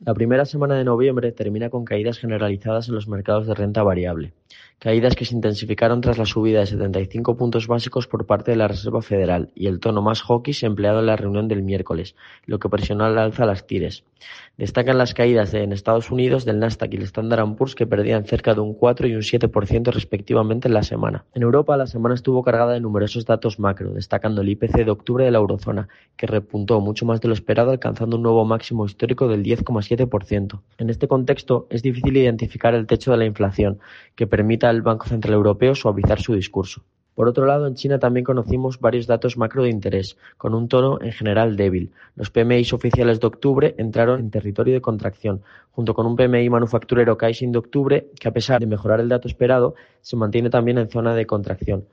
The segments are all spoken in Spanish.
La primera semana de noviembre termina con caídas generalizadas en los mercados de renta variable, caídas que se intensificaron tras la subida de 75 puntos básicos por parte de la Reserva Federal y el tono más hawkish empleado en la reunión del miércoles, lo que presionó al alza las tires. Destacan las caídas en Estados Unidos del Nasdaq y el Standard Poor's que perdían cerca de un 4 y un 7% respectivamente en la semana. En Europa la semana estuvo cargada de numerosos datos macro, destacando el IPC de octubre de la eurozona, que repuntó mucho más de lo esperado alcanzando un nuevo máximo histórico del 10,7%. En este contexto es difícil identificar el techo de la inflación, que permita al Banco Central Europeo suavizar su discurso. Por otro lado, en China también conocimos varios datos macro de interés, con un tono en general débil. Los PMI oficiales de octubre entraron en territorio de contracción, junto con un PMI manufacturero Caixin de octubre que, a pesar de mejorar el dato esperado, se mantiene también en zona de contracción.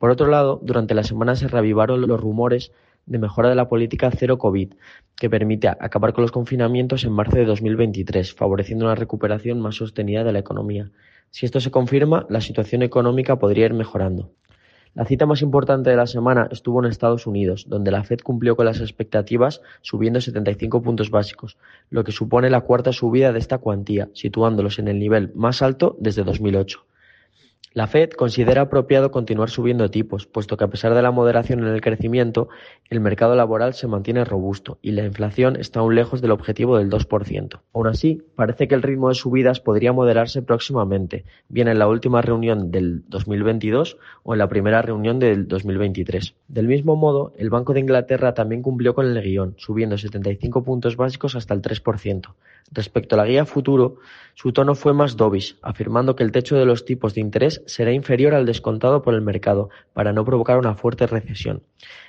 Por otro lado, durante la semana se reavivaron los rumores de mejora de la política cero COVID, que permite acabar con los confinamientos en marzo de 2023, favoreciendo una recuperación más sostenida de la economía. Si esto se confirma, la situación económica podría ir mejorando. La cita más importante de la semana estuvo en Estados Unidos, donde la Fed cumplió con las expectativas subiendo 75 puntos básicos, lo que supone la cuarta subida de esta cuantía, situándolos en el nivel más alto desde 2008. La Fed considera apropiado continuar subiendo tipos, puesto que a pesar de la moderación en el crecimiento, el mercado laboral se mantiene robusto y la inflación está aún lejos del objetivo del 2%. Aún así, parece que el ritmo de subidas podría moderarse próximamente, bien en la última reunión del 2022 o en la primera reunión del 2023. Del mismo modo, el Banco de Inglaterra también cumplió con el guion, subiendo 75 puntos básicos hasta el 3%. Respecto a la guía futuro, su tono fue más dovish, afirmando que el techo de los tipos de interés será inferior al descontado por el mercado para no provocar una fuerte recesión.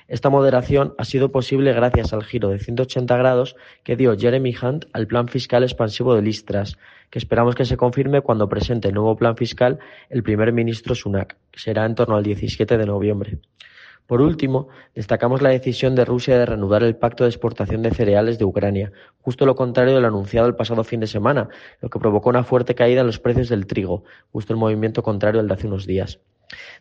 Esta moderación ha sido posible gracias al giro de 180 grados que dio Jeremy Hunt al plan fiscal expansivo de Listras, que esperamos que se confirme cuando presente el nuevo plan fiscal el primer ministro Sunak, que será en torno al 17 de noviembre. Por último, destacamos la decisión de Rusia de reanudar el pacto de exportación de cereales de Ucrania, justo lo contrario de lo anunciado el pasado fin de semana, lo que provocó una fuerte caída en los precios del trigo, justo el movimiento contrario al de hace unos días.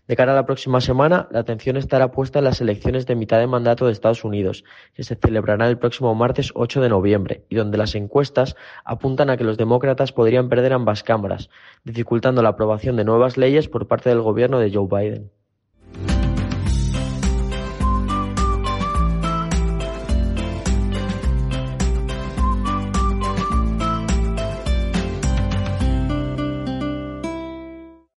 De cara a la próxima semana, la atención estará puesta en las elecciones de mitad de mandato de Estados Unidos, que se celebrarán el próximo martes 8 de noviembre, y donde las encuestas apuntan a que los demócratas podrían perder ambas cámaras, dificultando la aprobación de nuevas leyes por parte del gobierno de Joe Biden.